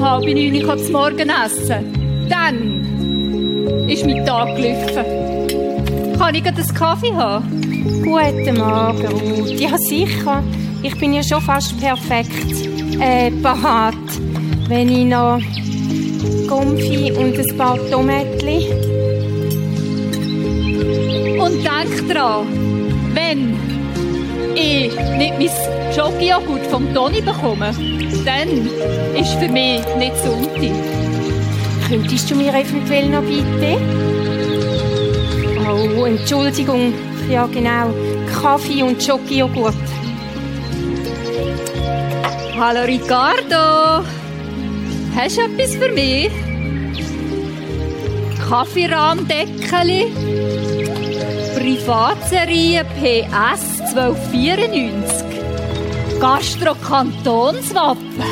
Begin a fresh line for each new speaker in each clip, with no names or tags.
um halb neun Uhr zum Morgen essen dann ist mein Tag gelaufen. Kann ich einen Kaffee haben?
Guten Morgen, Ruth. Ja, sicher. Ich bin ja schon fast perfekt. Äh, parat. Wenn ich noch Gumpfi und ein paar Tomatli.
Und denk dran, wenn ich nicht mein Schokijoghurt vom Toni bekomme, dann ist für mich nicht Sonntag.
Könntest du mir eventuell noch bitte? Oh, Entschuldigung. Ja, genau. Kaffee und Schokijoghurt.
Hallo Ricardo. Hast du etwas für mich? Kaffeerahmdeckeli? Privatserie PS 1294? Gastro-Kantonswappen?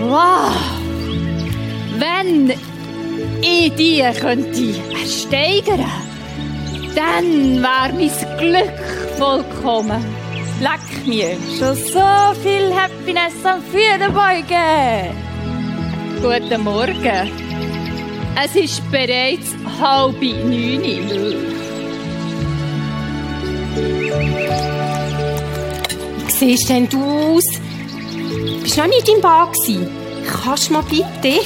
Wow! Wenn ich die könnte ersteigern, dann wäre mein Glück vollkommen.
Leck mir, schon so viel Happiness am Führerbeugen.
Guten Morgen. Es ist bereits halb neun.
Siehst denn du aus? Bist du noch nicht im Bar gewesen? Kannst du mal bitte?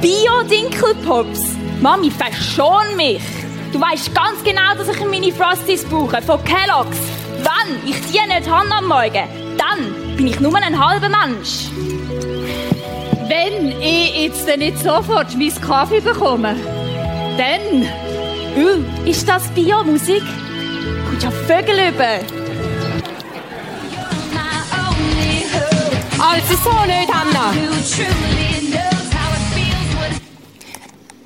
Bio-Dinkelpops. Mami, verschon mich. Du weißt ganz genau, dass ich meine Frosties brauche, von Kellogg's. Wenn ich die nicht habe am Morgen, dann bin ich nur ein halber Mensch.
Wenn ich jetzt nicht sofort meinen Kaffee bekomme, dann...
Uh, ist das Bio-Musik? Kommt ja Vögel über.
Also so nicht, Anna.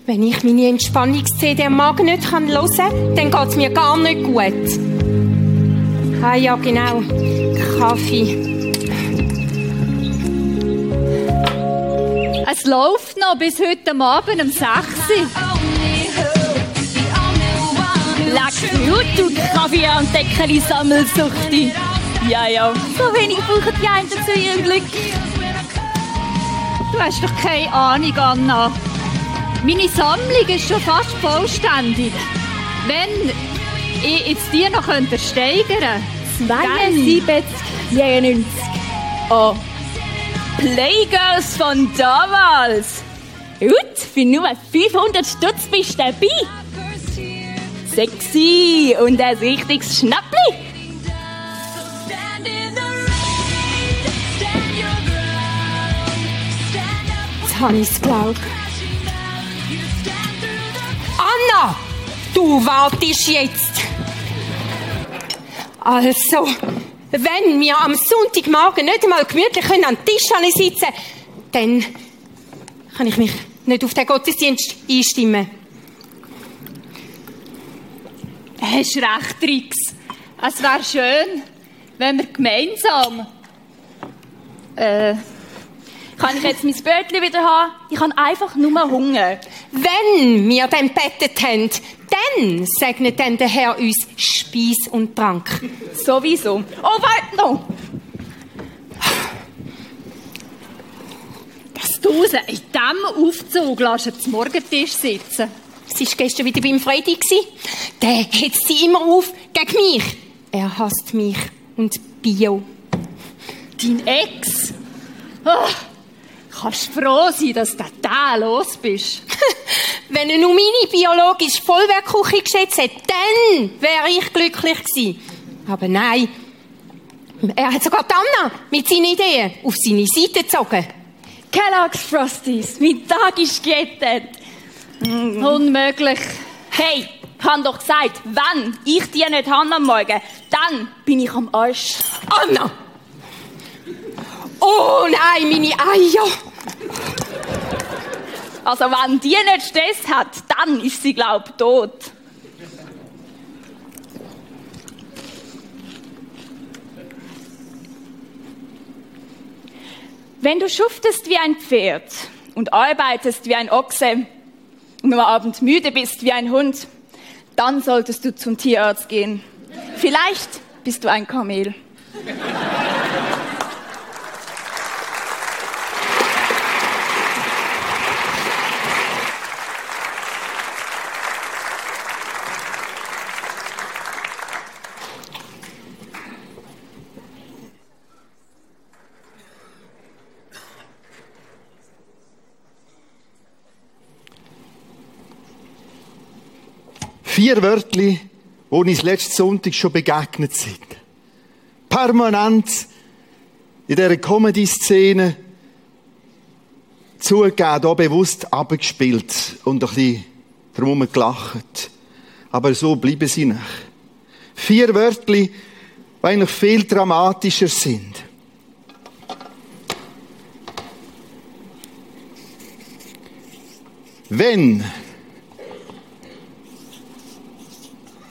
Wenn ich meine Entspannungs-CD am Magen nicht hören kann, dann geht es mir gar nicht gut. Ah ja, genau. Kaffee.
Es läuft noch bis heute Abend um 6 Uhr.
Leck gut, du Kaffee- und Deckeli-Sammelsuchti. Ja, ja, so wenig brauchen die einen zu ihrem Glück.
Du hast doch keine Ahnung, Anna. Meine Sammlung ist schon fast vollständig. Wenn ich jetzt die noch steigern könnte,
72, 94. Oh, Playgirls von damals. Gut, für nur 500 Stutz bist du dabei. Sexy und ein richtiges Schnappli.
Habe ich es. Anna! Du wartest jetzt. Also, wenn wir am Sonntagmorgen nicht einmal gemütlich können an den Tisch sitzen dann kann ich mich nicht auf den Gottesdienst einstimmen.
Hast recht, Rix. Es wäre schön, wenn wir gemeinsam.
Äh, kann ich jetzt mein Bötchen wieder haben? Ich habe einfach nur Hunger.
Wenn wir dann bettet haben, dann segnet dann der Herr uns Speis und Trank.
Sowieso. Oh, warte noch!
Dass du in diesem Aufzug lässt, zum Morgentisch sitzen.
Sie war gestern wieder beim Freddy. Der hetzt sie immer auf gegen mich. Er hasst mich und Bio.
Dein Ex? Oh, kannst froh sein, dass du da los bist.
Wenn er nur meine biologische Vollwertküche geschätzt hätte, dann wäre ich glücklich gewesen. Aber nein. Er hat sogar die Anna mit seinen Ideen auf seine Seite gezogen.
Kellogg's Frosties, mein Tag ist gerettet.
Mm. Unmöglich.
Hey, ich habe doch gesagt, wenn ich die nicht habe am Morgen, dann bin ich am Arsch.
Anna! Oh nein, meine Eier!
Also wenn die nicht Stress hat, dann ist sie, glaub ich, tot. Wenn du schuftest wie ein Pferd und arbeitest wie ein Ochse und am Abend müde bist wie ein Hund, dann solltest du zum Tierarzt gehen. Vielleicht bist du ein Kamel.
Vier Wörter, die uns letzten Sonntag schon begegnet sind. Permanent in dieser Comedy-Szene zugegeben, hier bewusst abgespielt und ein bisschen drum gelacht. Aber so bleiben sie nicht. Vier Wörter, die eigentlich viel dramatischer sind. Wenn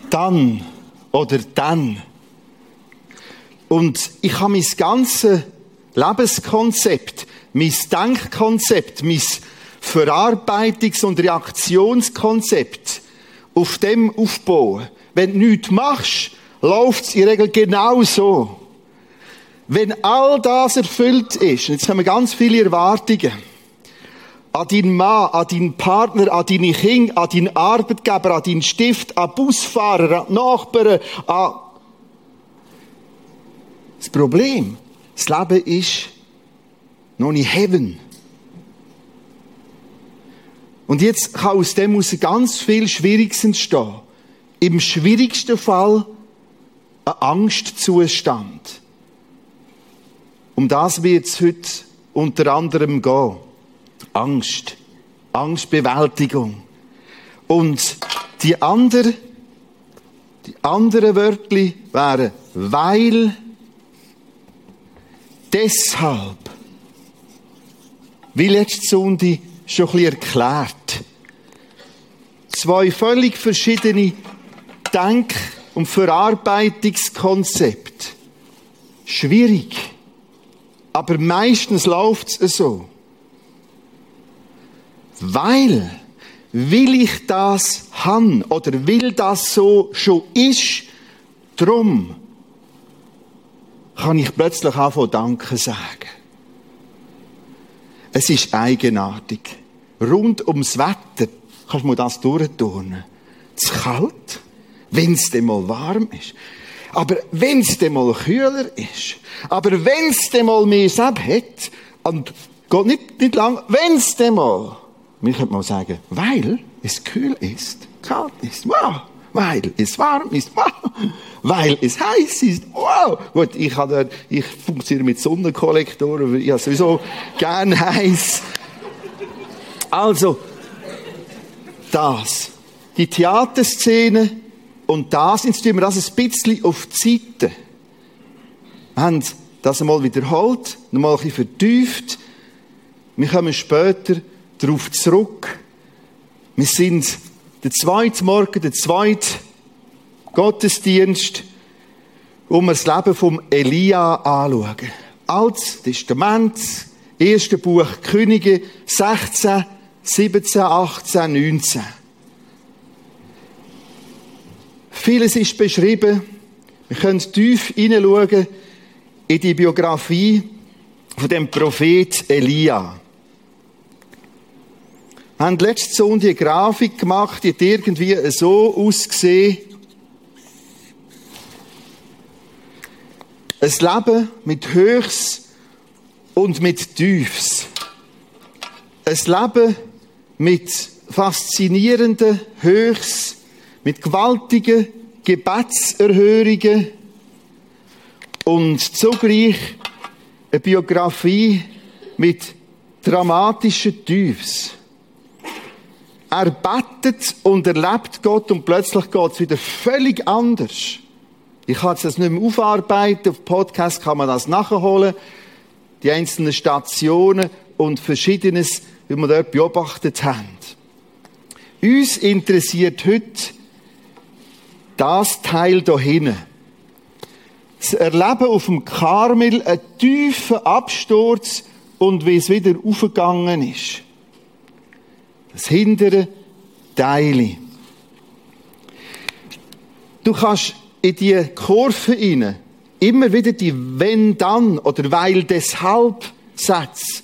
dann oder dann. Und ich habe mein ganzes Lebenskonzept, mein Denkkonzept, mein Verarbeitungs- und Reaktionskonzept auf dem aufbauen. Wenn du nichts machst, läuft es in der Regel genau so. Wenn all das erfüllt ist, jetzt haben wir ganz viele Erwartungen, an deinen Mann, an deinen Partner, an deine Kinder, an deinen Arbeitgeber, an deinen Stift, an Busfahrer, an Nachbarn, an... Das Problem, das Leben ist noch nicht Heaven. Und jetzt kann aus dem aus ganz viel Schwieriges entstehen. Im schwierigsten Fall ein Angstzustand. Um das wird es heute unter anderem gehen. Angst. Angstbewältigung. Und die andere, die anderen Wörter wären weil, deshalb. Wie letzte Sonde schon ein erklärt. Zwei völlig verschiedene Denk- und Verarbeitungskonzepte. Schwierig. Aber meistens läuft es so. Weil, will ich das han oder will das so schon ist, drum kann ich plötzlich anfangen Danke sagen. Es ist eigenartig. Rund ums Wetter kannst du das durchturnen. Ist kalt, wenn es dann mal warm ist. Aber wenn es dann mal kühler ist, aber wenn es dann mal mehr Seb hat, und geht nicht, nicht lang, wenn es dann mal wir könnten mal sagen, weil es kühl ist, kalt ist, wow. Weil es warm ist, wow. Weil es heiß ist, wow. Gut, ich, habe, ich funktioniere mit Sonnenkollektoren, ich habe sowieso gern heiß. Also, das. Die Theaterszene und das, jetzt tun wir das ein bisschen auf die Seite. Wir haben das einmal wiederholt, nochmal ein bisschen vertieft. Wir kommen später darauf zurück. Wir sind der zweite Morgen, der zweite Gottesdienst, wo wir das Leben vom Elia anschauen. Altes Testament, erste Buch Könige, 16, 17, 18, 19. Vieles ist beschrieben. Wir können tief hineinschauen in die Biografie von dem Prophet Elia. Haben letzte Sonntag eine Grafik gemacht, die hat irgendwie so ausgesehen. Ein Leben mit Höchst und mit Tiefs. Ein Leben mit faszinierenden Höchst, mit gewaltigen Gebetserhörungen und zugleich eine Biografie mit dramatischen Tiefs. Er betet und erlebt Gott und plötzlich geht es wieder völlig anders. Ich kann das nicht mehr aufarbeiten. Auf Podcast kann man das nachholen. Die einzelnen Stationen und Verschiedenes, wie wir dort beobachtet haben. Uns interessiert heute das Teil hier hinten. Das Erleben auf dem Karmel, einen tiefen Absturz und wie es wieder aufgegangen ist das hintere Teil. Du kannst in die Kurve hinein immer wieder die wenn dann oder weil deshalb Sätze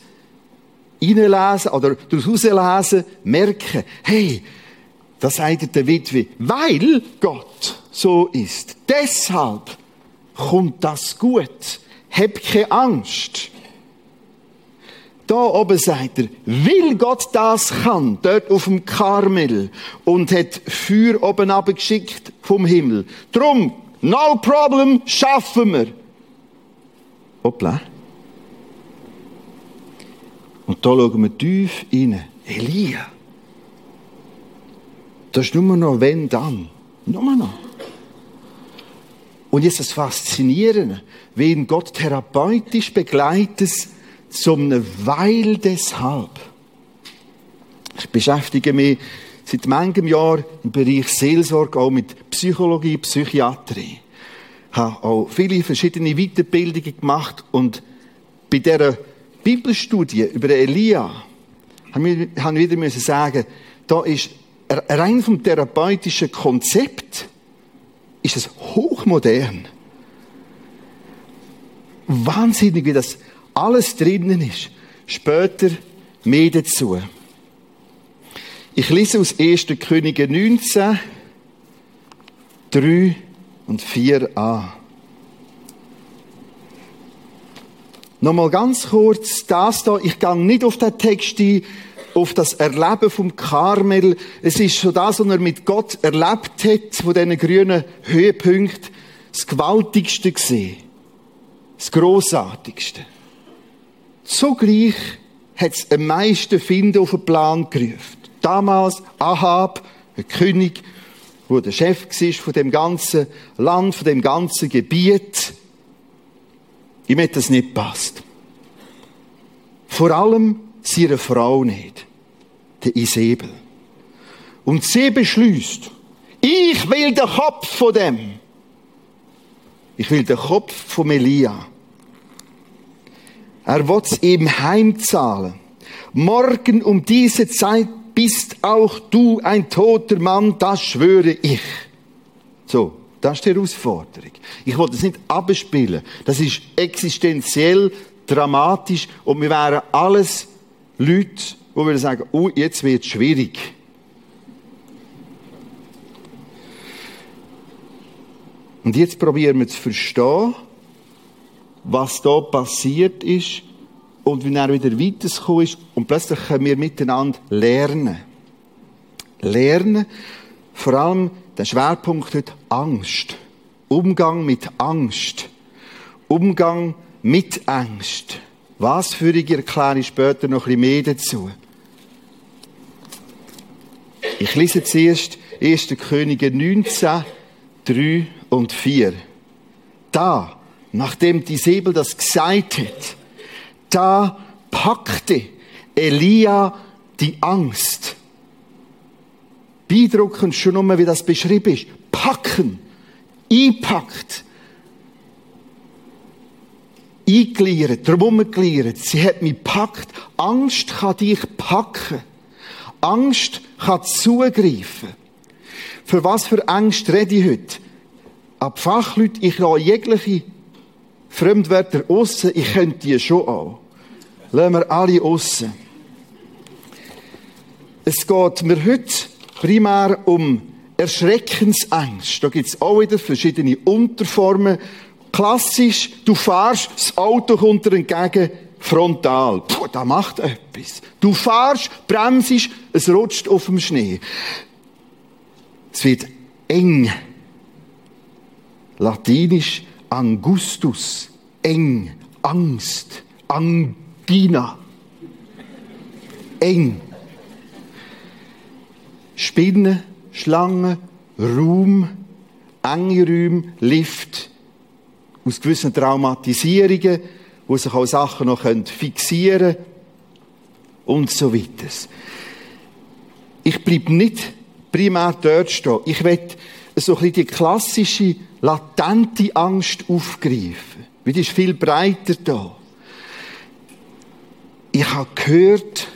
reinlesen oder daraus lesen, merken, hey, das sagt der Witwe, weil Gott so ist. Deshalb kommt das gut. Hab keine Angst. Da oben sagt er, will Gott das kann, dort auf dem Karmel, und hat Feuer oben abgeschickt vom Himmel. Drum, no problem, schaffen wir. Hoppla. Und da schauen wir tief rein. Elia. Das ist nur noch wenn dann. Nur noch. Und jetzt das Faszinierende, wie ihn Gott therapeutisch begleitet, zu einem Weil deshalb. Ich beschäftige mich seit manchem Jahr im Bereich Seelsorge, auch mit Psychologie, Psychiatrie. Ich habe auch viele verschiedene Weiterbildungen gemacht und bei dieser Bibelstudie über Elia haben wir wieder sagen, da ist rein vom therapeutischen Konzept ist es hochmodern. Wahnsinnig, wie das alles drinnen ist. Später mehr dazu. Ich lese aus 1. Könige 19, 3 und 4a. Nochmal ganz kurz das da. Ich gehe nicht auf den Text ein, auf das Erleben vom Karmel. Es ist schon das, was er mit Gott erlebt hat, von diesen grünen Höhepunkten, das Gewaltigste gesehen. Das Grossartigste. Zugleich hat es am meisten Finden auf den Plan gerufen. Damals Ahab, ein König, wo der Chef war von dem ganzen Land, von dem ganzen Gebiet. Ihm hat das nicht passt. Vor allem seine Frau nicht, der Isabel. Und sie beschließt, ich will den Kopf von dem. Ich will den Kopf von Elia. Er wird es ihm heimzahlen. Morgen um diese Zeit bist auch du ein toter Mann, das schwöre ich. So, das ist die Herausforderung. Ich wollte es nicht abspielen. Das ist existenziell dramatisch und wir wären alles Leute, wo wir sagen, oh, jetzt wird es schwierig. Und jetzt probieren wir zu verstehen, was da passiert ist und wie er wieder weitergekommen ist. Und plötzlich können wir miteinander lernen. Lernen, vor allem der Schwerpunkt heute Angst. Umgang mit Angst. Umgang mit Angst. Was für ich erkläre ich später noch ein bisschen mehr dazu. Ich lese zuerst 1. Könige 19, 3 und 4. Da nachdem die Säbel das gesagt hat, da packte Elia die Angst. Beeindruckend schon nochmal, wie das beschrieben ist. Packen, einpackt, eingliedert, drumherum gliedert. Sie hat mich packt. Angst kann dich packen. Angst kann zugreifen. Für was für Angst rede ich heute? Ab Fachleute, ich lasse jegliche Fremdwörter aussen, ich könnte die schon auch. Lassen wir alle aussen. Es geht mir heute primär um Erschreckensängst. Da gibt es auch wieder verschiedene Unterformen. Klassisch, du fahrst, das Auto kommt dir entgegen, frontal. Puh, da macht etwas. Du fahrst, bremsest, es rutscht auf dem Schnee. Es wird eng. Latinisch Angustus, eng, Angst, Angina, eng. Spinnen, Schlangen, Raum, enge Räume, Lift, aus gewissen Traumatisierungen, wo sich auch Sachen noch fixieren können und so weiter. Ich bleibe nicht primär dort stehen. Ich will so ein bisschen die klassische latente Angst aufgreifen. Weil die ist viel breiter da. Ich habe gehört,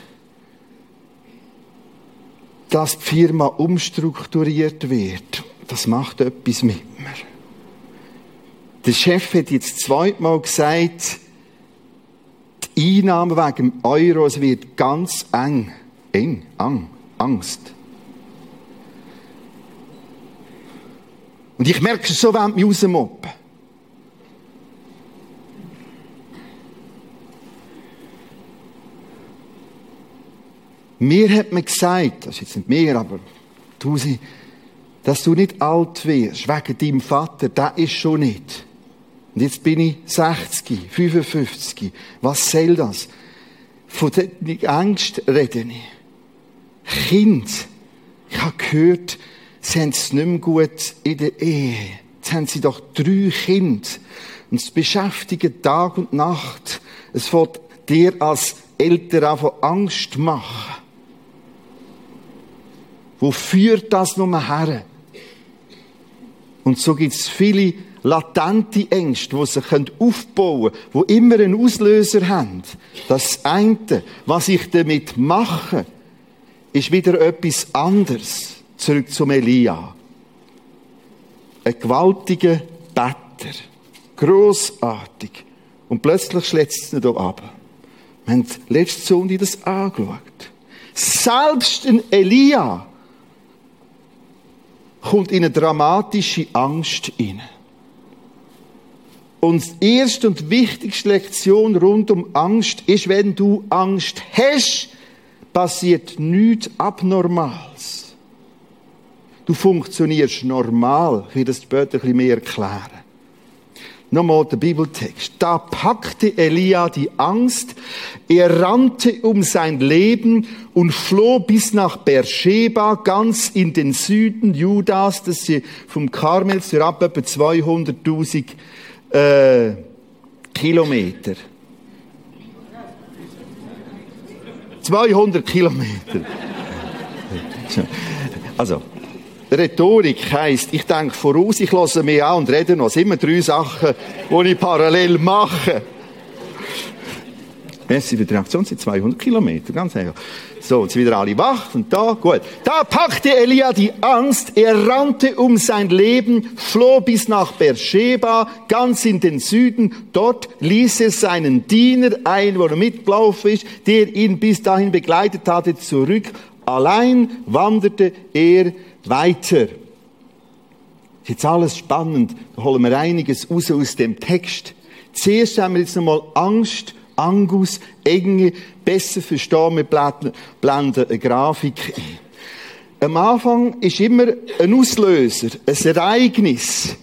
dass die Firma umstrukturiert wird. Das macht etwas mit mir. Der Chef hat jetzt zweimal gesagt, die Einnahmen wegen dem Euro, es wird ganz eng. Eng, ang, Angst. Und ich merke so, wenn mich rausmoppen. Mir hat man gesagt, das ist jetzt nicht mir, aber Tusi, dass du nicht alt wirst, wegen deinem Vater, das ist schon nicht. Und jetzt bin ich 60, 55. Was soll das? Von der Angst rede ich. Kind, ich habe gehört, sie haben es nicht mehr gut in der Ehe. Jetzt haben sie doch drei Kinder. Und es beschäftigt Tag und Nacht. Es wird dir als Eltern von Angst machen. Wo führt das nur her? Und so gibt es viele latente Ängste, die sich aufbauen können, die immer einen Auslöser haben. Das eine, was ich damit mache, ist wieder etwas anderes. Zurück zum Elia. Ein gewaltiger Better. Grossartig. Und plötzlich schlägt es ihn hier ab. Wir haben letzte Sonntag das angeschaut. Selbst ein Elia kommt in eine dramatische Angst hinein. Und die erste und wichtigste Lektion rund um Angst ist, wenn du Angst hast, passiert nichts Abnormales. Du funktionierst normal. Ich werde das später ein bisschen mehr erklären. Nochmal der Bibeltext. Da packte Elia die Angst, er rannte um sein Leben und floh bis nach Beersheba, ganz in den Süden Judas, das ist vom Karmel zu ab etwa 200.000 äh, Kilometer. 200 Kilometer. Also, Rhetorik heisst, ich denke voraus, ich lasse mich an und rede noch. Es sind immer drei Sachen, die ich parallel mache. Merci für die Reaktion, sind 200 Kilometer, ganz einfach. So, jetzt wieder alle wach und da, gut. Da packte Elia die Angst, er rannte um sein Leben, floh bis nach Beersheba, ganz in den Süden. Dort ließ er seinen Diener ein, wo er mitgelaufen ist, der ihn bis dahin begleitet hatte, zurück. Allein wanderte er weiter. Jetzt alles spannend. Da holen wir einiges raus aus dem Text. Zuerst haben wir jetzt nochmal Angst Angus, Enge, besser verstehen, wir blenden eine Grafik ein. Am Anfang ist immer ein Auslöser, ein Ereignis,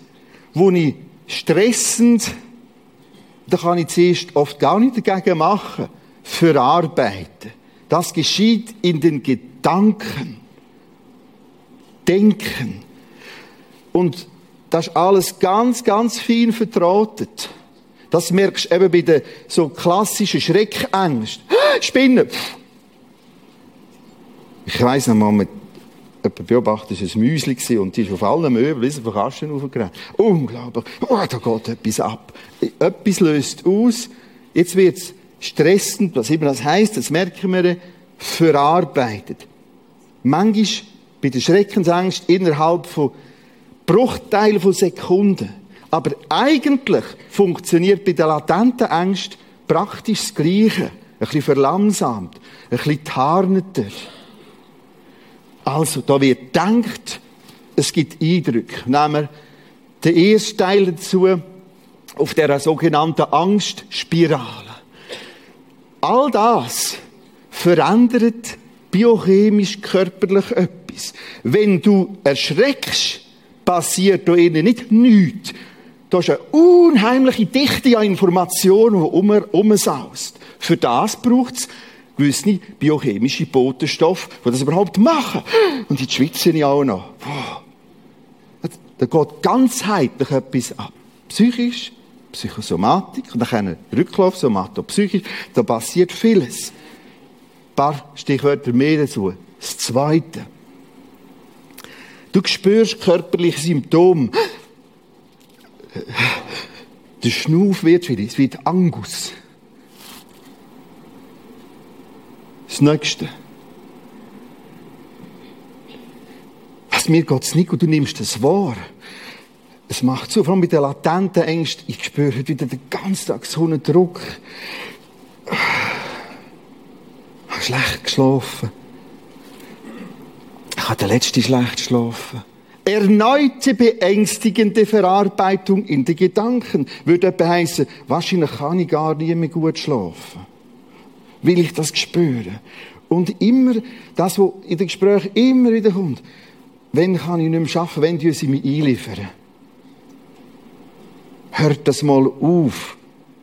wo ich stressend, da kann ich zuerst oft gar nicht dagegen machen, verarbeiten. Das geschieht in den Gedanken. Denken. Und das ist alles ganz, ganz fein vertrotet. Das merkst du eben bei den so klassischen Schreckängsten. Spinnen! Ich weiss noch mal, mit jemand beobachtet, es war ein Müsli und die ist auf allen Möbeln, ist auf Kasten aufgerannt. Unglaublich. Oh, da geht etwas ab. Etwas löst aus. Jetzt wird es stressend, was immer das heisst, das merken wir, verarbeitet. Manchmal bei der Schreckensangst innerhalb von Bruchteilen von Sekunden aber eigentlich funktioniert bei der latenten Angst praktisch das Gleiche. Ein bisschen verlangsamt, ein bisschen tarneter. Also, da wird gedacht, es gibt Eindrücke. Nehmen wir den ersten Teil dazu auf der sogenannten Angstspirale. All das verändert biochemisch körperlich etwas. Wenn du erschreckst, passiert da innen nicht nichts, da ist eine unheimliche Dichte an Informationen, die um, umsaust. Für das braucht es gewisse biochemische Botenstoffe, die das überhaupt machen. Und die schwitzen ja auch noch. Da geht ganzheitlich etwas ab. Psychisch, Psychosomatik, und dann Rücklauf, Somatopsychisch, da passiert vieles. Ein paar Stichwörter mehr dazu. Das Zweite. Du spürst körperliche Symptome der Schnuff wird wieder, es wird Angus. Das Nächste. Was mir geht's nicht und du nimmst das wahr. Es macht zu, vor allem mit den latenten Ängsten. Ich spüre heute wieder den ganzen Tag so einen Druck. Ich habe schlecht geschlafen. Ich habe den schlecht geschlafen. Erneute beängstigende Verarbeitung in den Gedanken würde etwa heissen, wahrscheinlich kann ich gar nie mehr gut schlafen. Will ich das spüren? Und immer, das, was in den Gesprächen immer wieder kommt, wenn kann ich nicht mehr arbeiten, wenn die sie mich einliefern? Hört das mal auf.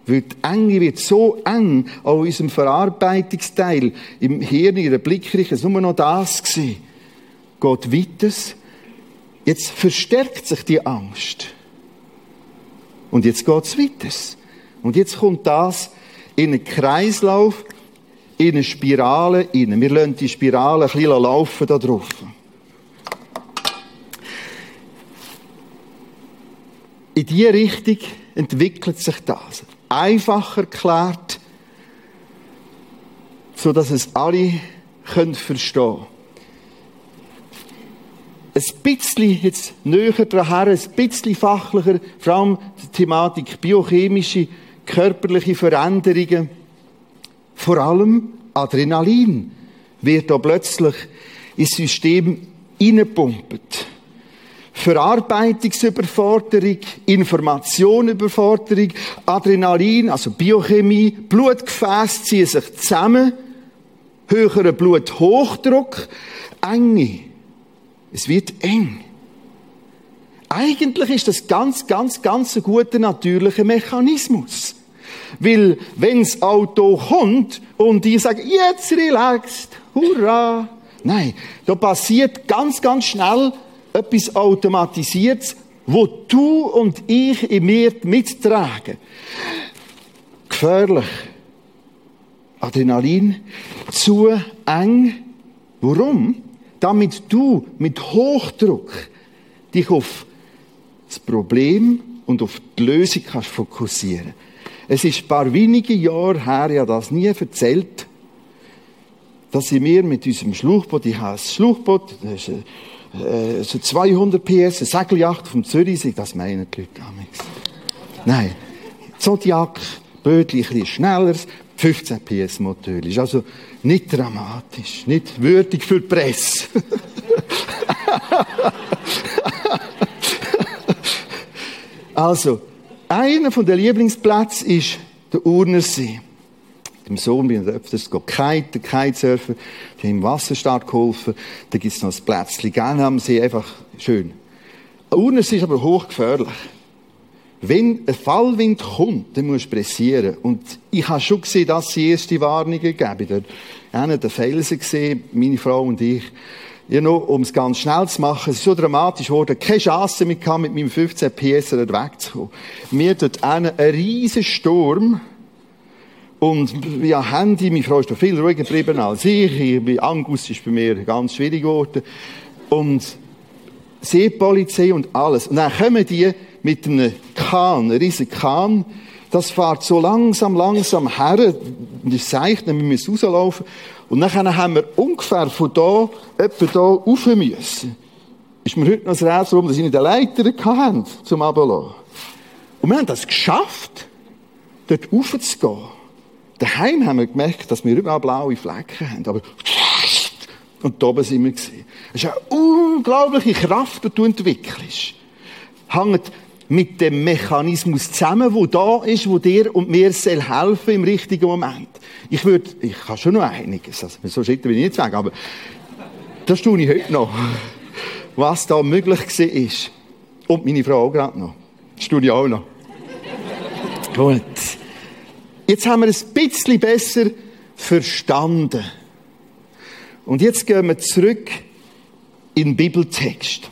Weil die Enge wird so eng an unserem Verarbeitungsteil im Hirn, in der Blickrichtung, es nur noch das gewesen. Geht weiter. Jetzt verstärkt sich die Angst. Und jetzt geht's weiter. Und jetzt kommt das in einen Kreislauf, in eine Spirale rein. Wir lassen die Spirale ein bisschen laufen da drauf. In diese Richtung entwickelt sich das. Einfach erklärt, so dass es alle können verstehen ein bisschen jetzt näher daher, ein bisschen fachlicher, vor allem die Thematik biochemische, körperliche Veränderungen, vor allem Adrenalin wird da plötzlich ins System hineingepumpt. Verarbeitungsüberforderung, Informationüberforderung, Adrenalin, also Biochemie, Blutgefäße ziehen sich zusammen, höherer Bluthochdruck, Enge. Es wird eng. Eigentlich ist das ganz, ganz, ganz ein guter natürlicher Mechanismus. Weil, wenn das Auto kommt und ich sage, jetzt relaxed, hurra. Nein, da passiert ganz, ganz schnell etwas Automatisiertes, wo du und ich in mir mittragen. Gefährlich. Adrenalin. Zu eng. Warum? Damit du mit Hochdruck dich auf das Problem und auf die Lösung kannst fokussieren. Es ist ein paar wenige Jahre her, ich habe das nie erzählt, dass ich mir mit unserem Schlauchboot, ich habe ein Schlauchboot, das ist äh, so 200 PS, eine Segeljacht vom Zürichsee, das meinen die Leute damals. Nein, Zodiac, Bötli, ein bisschen schneller, 15 PS Motor. Also nicht dramatisch, nicht würdig für die Presse. also, einer von den Lieblingsplätzen ist der Urnersee. Dem Sohn bin ich öfters kiten, Kitesurfen. Die haben im Wasserstart geholfen. Da gibt es noch ein Plätzchen gerne am See, einfach schön. Urnersee ist aber hochgefährlich. Wenn ein Fallwind kommt, dann musst du pressieren. Und ich habe schon gesehen, dass sie erste Warnungen geben. Da haben den Felsen gesehen, meine Frau und ich. Ja, nur, um es ganz schnell zu machen, es ist so dramatisch geworden, keine Chance mehr gehabt, mit meinem 15 PS wegzukommen. Mir dort einen, ein riesen Sturm, und ja, Handy, meine Frau ist da viel ruhiger geblieben als ich. ich Angus ist bei mir ganz schwierig geworden. Und Seepolizei und alles. Und dann kommen die mit einem Kahn, einem riesen Kahn. Das fährt so langsam, langsam her. Und ich sage, wir müssen rauslaufen. Und dann haben wir ungefähr von da, etwa da rauf müssen. Ist mir heute noch das Rätsel, warum sie nicht eine Leiter hatten, zum Ablassen. Und wir haben das geschafft, dort raufzugehen. Daheim haben wir gemerkt, dass wir überall blaue Flecken haben. Aber und da oben sind wir. Es ist eine unglaubliche Kraft, die du entwickelst. Hängt mit dem Mechanismus zusammen, wo da ist, wo dir und mir soll helfen im richtigen Moment. Ich würde, ich kann schon noch einiges, also so Schritte will ich nicht sagen, aber das tue ich heute noch. Was da möglich ist. Und meine Frau auch gerade noch. Das tue ich auch noch. Gut. Jetzt haben wir es ein bisschen besser verstanden. Und jetzt gehen wir zurück in den Bibeltext.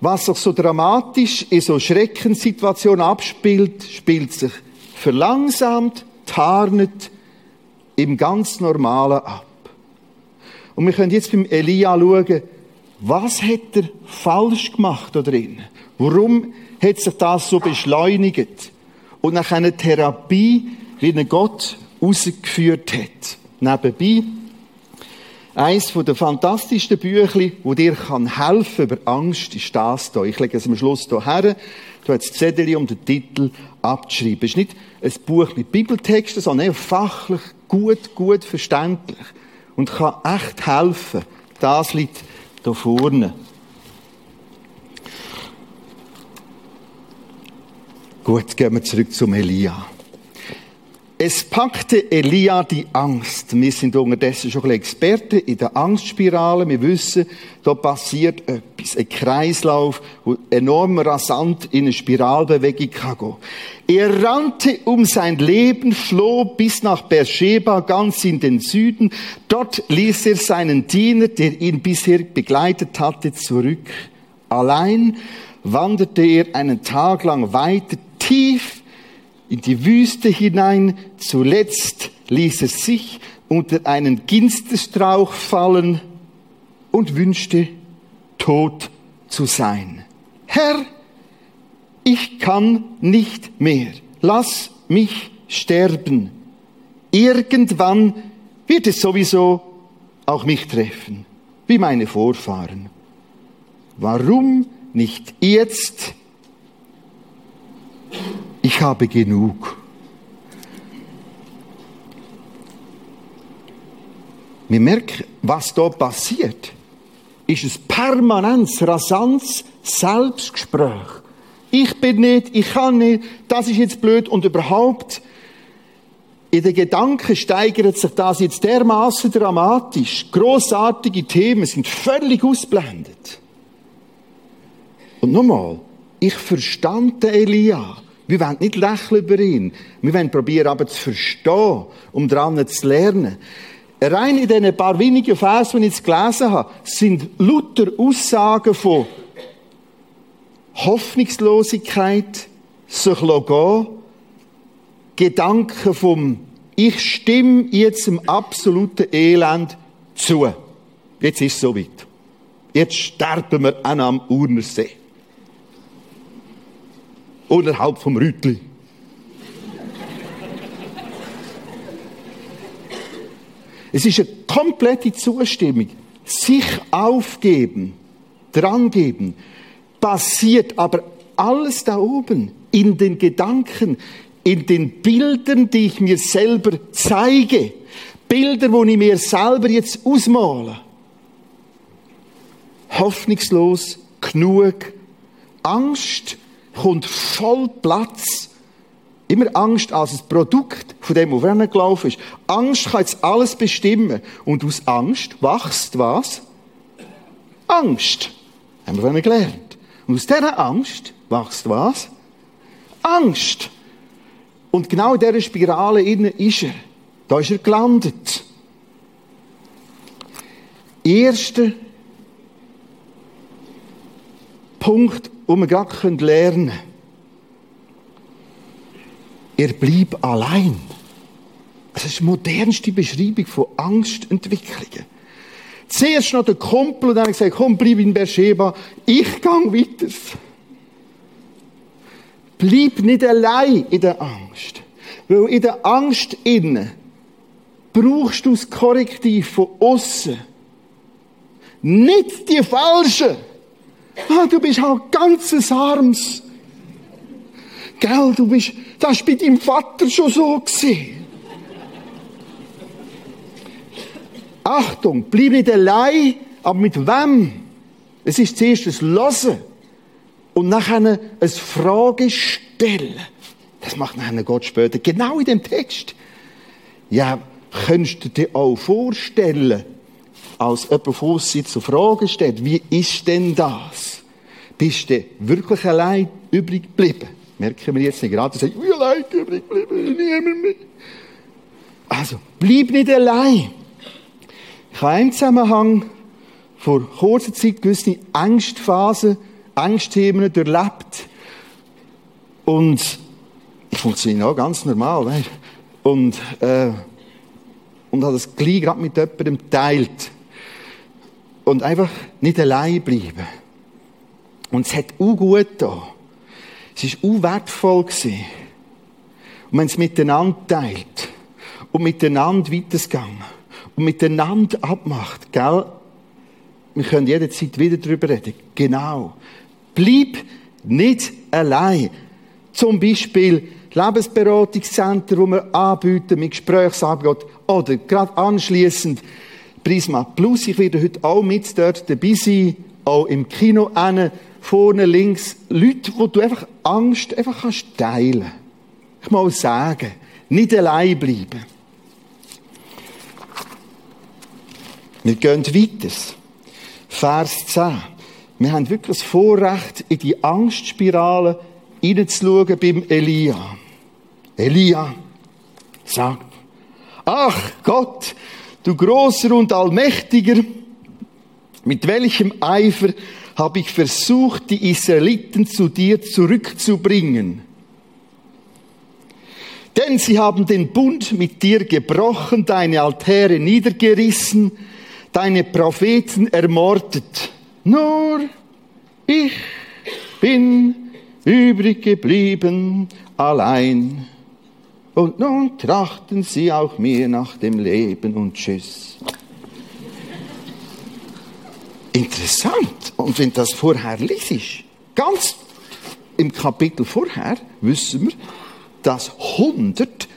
Was sich so dramatisch in so Schreckenssituationen abspielt, spielt sich verlangsamt, tarnet, im ganz Normalen ab. Und wir können jetzt beim Elia schauen, was hat er falsch gemacht da drin? Warum hat sich das so beschleunigt? Und nach einer Therapie, wie ihn Gott rausgeführt hat. Nebenbei, Eins der fantastischsten Büchli, wo dir kann helfen über Angst, ist das hier. Ich lege es am Schluss hier her. Du hast Zettel, um den Titel abzuschreiben. Es ist nicht ein Buch mit Bibeltexten, sondern fachlich gut, gut verständlich. Und kann echt helfen. Das liegt hier vorne. Gut, gehen wir zurück zum Elia. Es packte Elia die Angst. Wir sind unterdessen schon Experten in der Angstspirale. Wir wissen, da passiert etwas. Ein Kreislauf, der enorm rasant in eine Spiralbewegung kann gehen. Er rannte um sein Leben, floh bis nach Beersheba, ganz in den Süden. Dort ließ er seinen Diener, der ihn bisher begleitet hatte, zurück. Allein wanderte er einen Tag lang weiter tief in die Wüste hinein. Zuletzt ließ er sich unter einen Ginsterstrauch fallen und wünschte, tot zu sein. Herr, ich kann nicht mehr. Lass mich sterben. Irgendwann wird es sowieso auch mich treffen, wie meine Vorfahren. Warum nicht jetzt? Ich habe genug. Wir merken, was da passiert, ist ein permanentes, rasantes Selbstgespräch. Ich bin nicht, ich kann nicht, das ist jetzt blöd und überhaupt, in den Gedanken steigert sich das jetzt dermaßen dramatisch. Großartige Themen sind völlig ausblendet. Und nochmal, ich verstand den Elia. Wir wollen nicht lächeln über ihn. Wir wollen probieren, aber zu verstehen, um daran zu lernen. Rein in diesen paar wenigen Versen, die ich gelesen habe, sind lauter Aussagen von Hoffnungslosigkeit, sich gehen, Gedanken vom Ich stimme jetzt im absoluten Elend zu. Jetzt ist es soweit. Jetzt sterben wir an am Urnersee unterhalb vom Rütli. Es ist eine komplette Zustimmung. Sich aufgeben, drangeben, passiert aber alles da oben in den Gedanken, in den Bildern, die ich mir selber zeige. Bilder, wo ich mir selber jetzt ausmale. Hoffnungslos, genug, Angst, kommt voll Platz. Immer Angst als ein Produkt von dem, was vorher gelaufen ist. Angst kann jetzt alles bestimmen. Und aus Angst wächst was? Angst. Haben wir gelernt. Und aus dieser Angst wächst was? Angst. Und genau in dieser Spirale ist er. Da ist er gelandet. Erster Punkt wo wir gerade lernen können. Er blieb allein. Das ist die modernste Beschreibung von Angstentwicklungen. Zuerst noch der Kumpel und dann gesagt, komm, bleib in Beersheba, ich gang weiter. Bleib nicht allein in der Angst. Weil in der Angst innen brauchst du das Korrektiv von außen. Nicht die Falschen. Ah, du bist halt ganzes Arms. Gell, du bist, das war bei deinem Vater schon so gewesen. Achtung, bleib nicht allein, aber mit wem? Es ist zuerst ein Hören und nachher ein Frage stellen. Das macht nachher Gott später, genau in dem Text. Ja, könntest du dir auch vorstellen, als jemand von uns so Fragen stellt, wie ist denn das? Bist du wirklich allein übrig geblieben? Merken wir jetzt nicht gerade, dass ich allein übrig geblieben, niemand mehr. Also, bleib nicht allein. Ich habe einen Zusammenhang vor kurzer Zeit gewisse Angstphasen, Angstthemen durchlebt. Und ich funktioniere auch ganz normal. Und, äh, und habe das gleich gerade mit jemandem geteilt und einfach nicht allein bleiben. Und es hat auch gut da. Es war auch wertvoll gewesen. Und wenn es miteinander teilt und miteinander weitergegangen. Und miteinander abmacht, gell? Wir können jederzeit wieder darüber reden. Genau. Bleib nicht allein. Zum Beispiel Lebensberatungszentren, wo wir anbieten mit Gesprächsangebot oder gerade anschließend Prisma Plus. Ich werde heute auch mit dort dabei sein, auch im Kino eine, vorne links Leute, wo du einfach Angst einfach kannst teilen. Ich muss sagen, nicht allein bleiben. Wir gehen weiter. Vers 10. Wir haben wirklich das Vorrecht, in die Angstspirale hineinzuschauen beim Elia. Elia sagt, ach Gott, du großer und allmächtiger, mit welchem Eifer habe ich versucht, die Israeliten zu dir zurückzubringen. Denn sie haben den Bund mit dir gebrochen, deine Altäre niedergerissen, deine Propheten ermordet. Nur ich bin übrig geblieben allein. Und nun trachten sie auch mir nach dem Leben und tschüss. Interessant. Und wenn das vorher liest, ganz im Kapitel vorher, wissen wir, dass hundert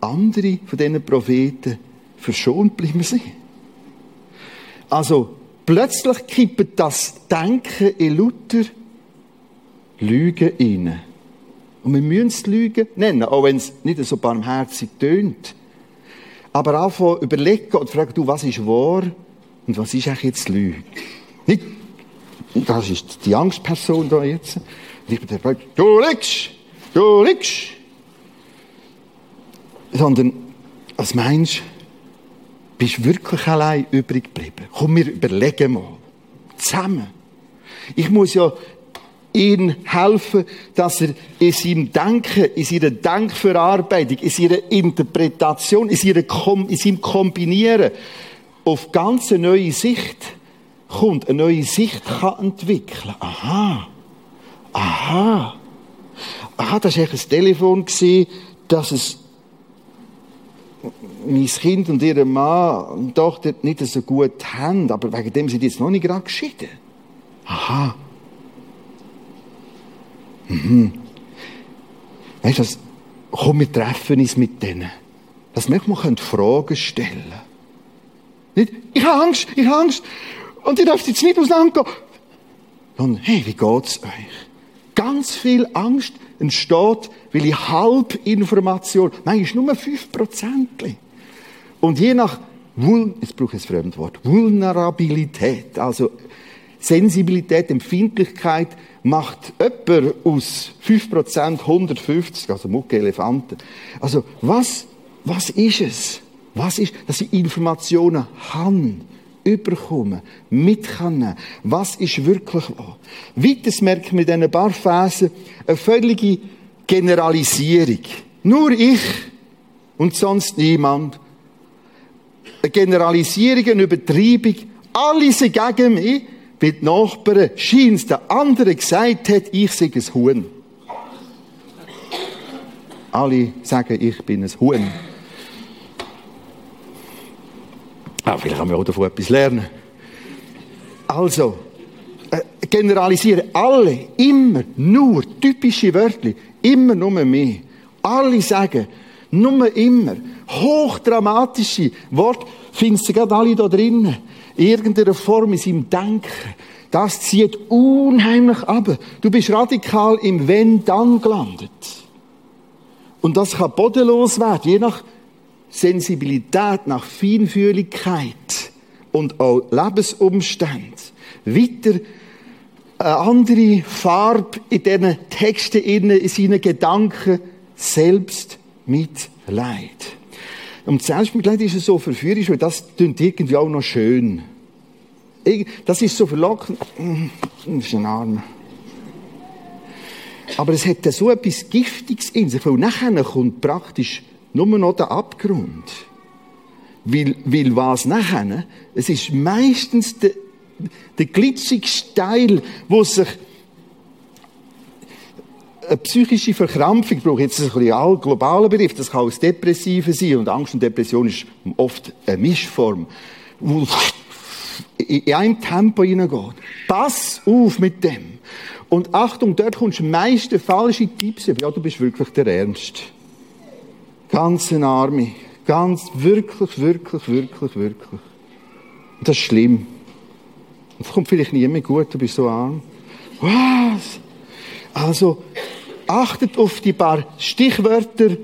andere von diesen Propheten verschont bleiben sind. Also, plötzlich kippt das Denken in Luther Lügen rein. Und wir müssen es Lügen nennen, auch wenn es nicht so barmherzig tönt. Aber anfangen überlegen und fragen, du, was ist wahr und was ist eigentlich jetzt Lüge? Nicht, das ist die Angstperson da jetzt. Und ich bin der, du lügst, du lügst. Sondern, meinst du? Bist du wirklich allein übrig geblieben? Komm, wir überlegen mal. Zusammen. Ich muss ja ihm helfen, dass er in seinem Denken, in seiner Denkverarbeitung, in seiner Interpretation, in, seiner Kom in seinem Kombinieren auf ganz eine neue Sicht kommt, eine neue Sicht kann entwickeln. Aha. Aha. Aha, das war ein Telefon, dass es mein Kind und ihre Mann und Tochter nicht so gut haben, aber wegen dem sind jetzt noch nicht gerade geschieden. Aha. Mhm. Weißt du, komm, wir treffen uns mit denen. Dass wir mal Fragen stellen können. Nicht, ich habe Angst, ich habe Angst. Und ihr dürft jetzt nicht auseinandergehen. Und hey, wie geht's euch? Ganz viel Angst entsteht, weil ich Halbinformation, manchmal nur 5%. Und je nach, jetzt brauche ich ein Fremdwort, Vulnerabilität, also Sensibilität, Empfindlichkeit, macht jemand aus 5% 150, also Mucke Elefanten. Also, was, was ist es? Was ist, dass ich Informationen habe, überkomme, mit kann Was ist wirklich wahr? Weiters merkt man in diesen paar Phasen eine völlige Generalisierung. Nur ich und sonst niemand. Eine Generalisierung, eine Übertreibung. Alle sind gegen mich weil die Nachbarn scheint der andere gesagt hat, ich sei ein Huhn. Alle sagen, ich bin ein Huhn. Ah, vielleicht kann man auch davon etwas lernen. Also, äh, generalisieren alle immer nur typische Wörter, immer nur mehr. Alle sagen, nur immer hochdramatische Worte, findest du gerade alle da drinnen irgendeiner Form in seinem Denken. Das zieht unheimlich ab. Du bist radikal im Wenn-Dann gelandet. Und das kann bodenlos werden, je nach Sensibilität, nach Feinfühligkeit und auch Lebensumstände. Weiter eine andere Farbe in diesen Texten, in seinen Gedanken, selbst mit Leid. Und Selbstmitleid ist so verführerisch, weil das klingt irgendwie auch noch schön. Das ist so verlockend. Das ist ein Arm. Aber es hat so etwas Giftiges in sich, weil nachher kommt praktisch nur noch der Abgrund. Weil, weil was nachher? Es ist meistens der, der glitschigste Teil, wo sich eine psychische Verkrampfung, ich brauche jetzt ein bisschen all globalen Begriff, das kann auch das Depressive sein und Angst und Depression ist oft eine Mischform, wo in einem Tempo hineingeht. Pass auf mit dem. Und Achtung, dort kommst du meiste falsche Tipps über. Ja, du bist wirklich der Ernst. Ganz eine Arme. Ganz, wirklich, wirklich, wirklich, wirklich. Und das ist schlimm. Es kommt vielleicht nie mehr gut, du bist so arm. Was? Also, achtet auf die paar Stichwörter.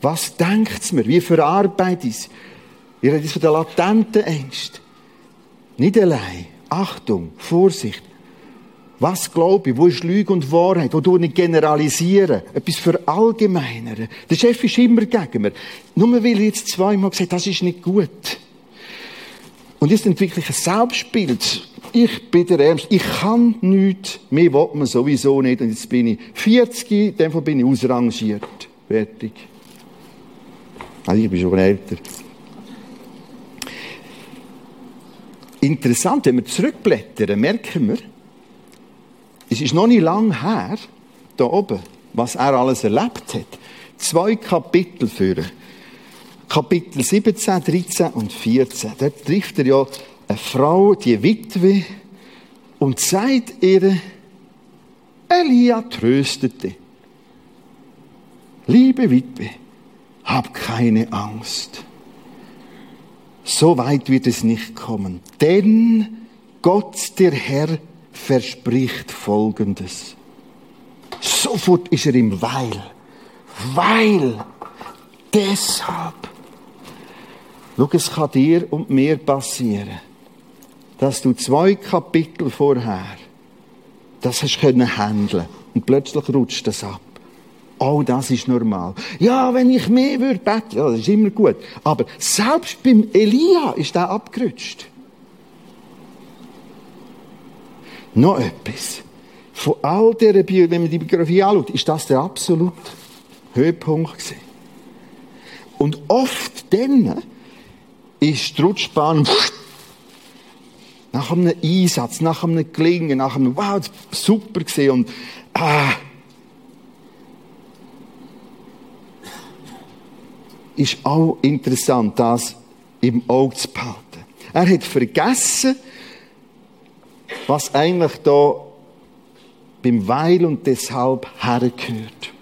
Was denkt's mir? Wie verarbeitet es? Ihr redet von der latenten Ängste. Nicht allein. Achtung, Vorsicht. Was glaube ich? Wo ist Lüge und Wahrheit? Wo du nicht generalisieren? Etwas verallgemeinern. Der Chef ist immer gegen mir. Nur weil er jetzt zweimal gesagt das ist nicht gut. Und jetzt entwickle ich ein Selbstbild. Ich bin der Ernst. Ich kann nichts. Mehr will man sowieso nicht. Und jetzt bin ich 40, in dem Fall bin ich ausrangiert. Fertig. Also ich bin schon älter. Interessant, wenn wir zurückblättern, merken wir, es ist noch nicht lang her, da oben, was er alles erlebt hat. Zwei Kapitel führen. Kapitel 17, 13 und 14. Dort trifft er ja eine Frau, die Witwe, und sagt ihr, Elia tröstete. Liebe Witwe, hab keine Angst. So weit wird es nicht kommen. Denn Gott, der Herr, verspricht Folgendes. Sofort ist er im Weil. Weil. Deshalb. Schau, es kann dir und mir passieren, dass du zwei Kapitel vorher das hast können handeln und plötzlich rutscht das ab. Oh, das ist normal. Ja, wenn ich mehr würde beten, ja, das ist immer gut. Aber selbst beim Elia ist der abgerutscht. Noch etwas. Von all dieser Bio, wenn man die Biografie anschaut, ist das der absolute Höhepunkt gewesen. Und oft dann ist die Rutschbahn nach einem Einsatz, nach einem Gelingen, nach einem Wow, super gesehen und ah, ist auch interessant, das im Auge zu behalten. Er hat vergessen, was eigentlich da beim Weil und deshalb hergehört.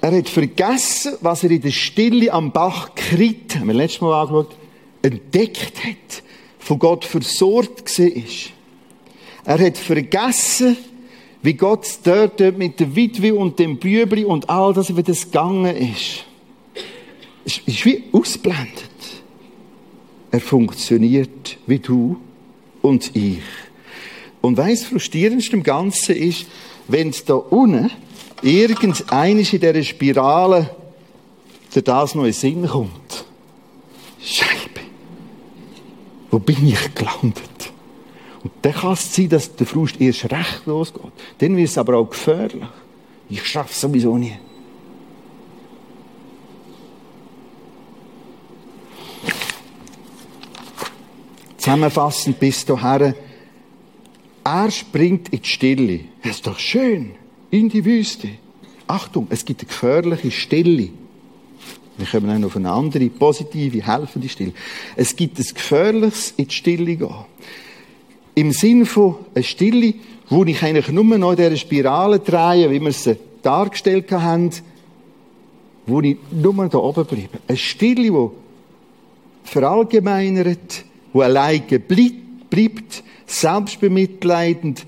Er hat vergessen, was er in der Stille am Bach Krit, haben wir letztes Mal angeschaut, entdeckt hat, von Gott versorgt war. Er hat vergessen, wie Gott dort mit der Witwe und dem Bübli und all das, wie das gegangen ist. Es ist wie ausblendet. Er funktioniert wie du und ich. Und weiss, frustrierendst im Ganzen ist, wenn es da unten irgendeines in dieser Spirale der das noch in Sinn kommt. Scheibe. Wo bin ich gelandet? Und dann kann es sein, dass der Frust erst recht losgeht. Dann wird es aber auch gefährlich. Ich schaffe es sowieso nie. Zusammenfassend bis dahin. Er springt in die Stille. Das ist doch schön. In die Wüste. Achtung, es gibt eine gefährliche Stille. Wir kommen dann auf eine andere, positive, helfende Stille. Es gibt ein gefährliches in die Stille gehen. Im Sinn von einer Stille, wo ich eigentlich nur noch in dieser Spirale drehe, wie wir sie dargestellt haben, wo ich nur da oben bleibe. Eine Stille, die verallgemeinert, wo alleine bleibt, selbstbemitleidend,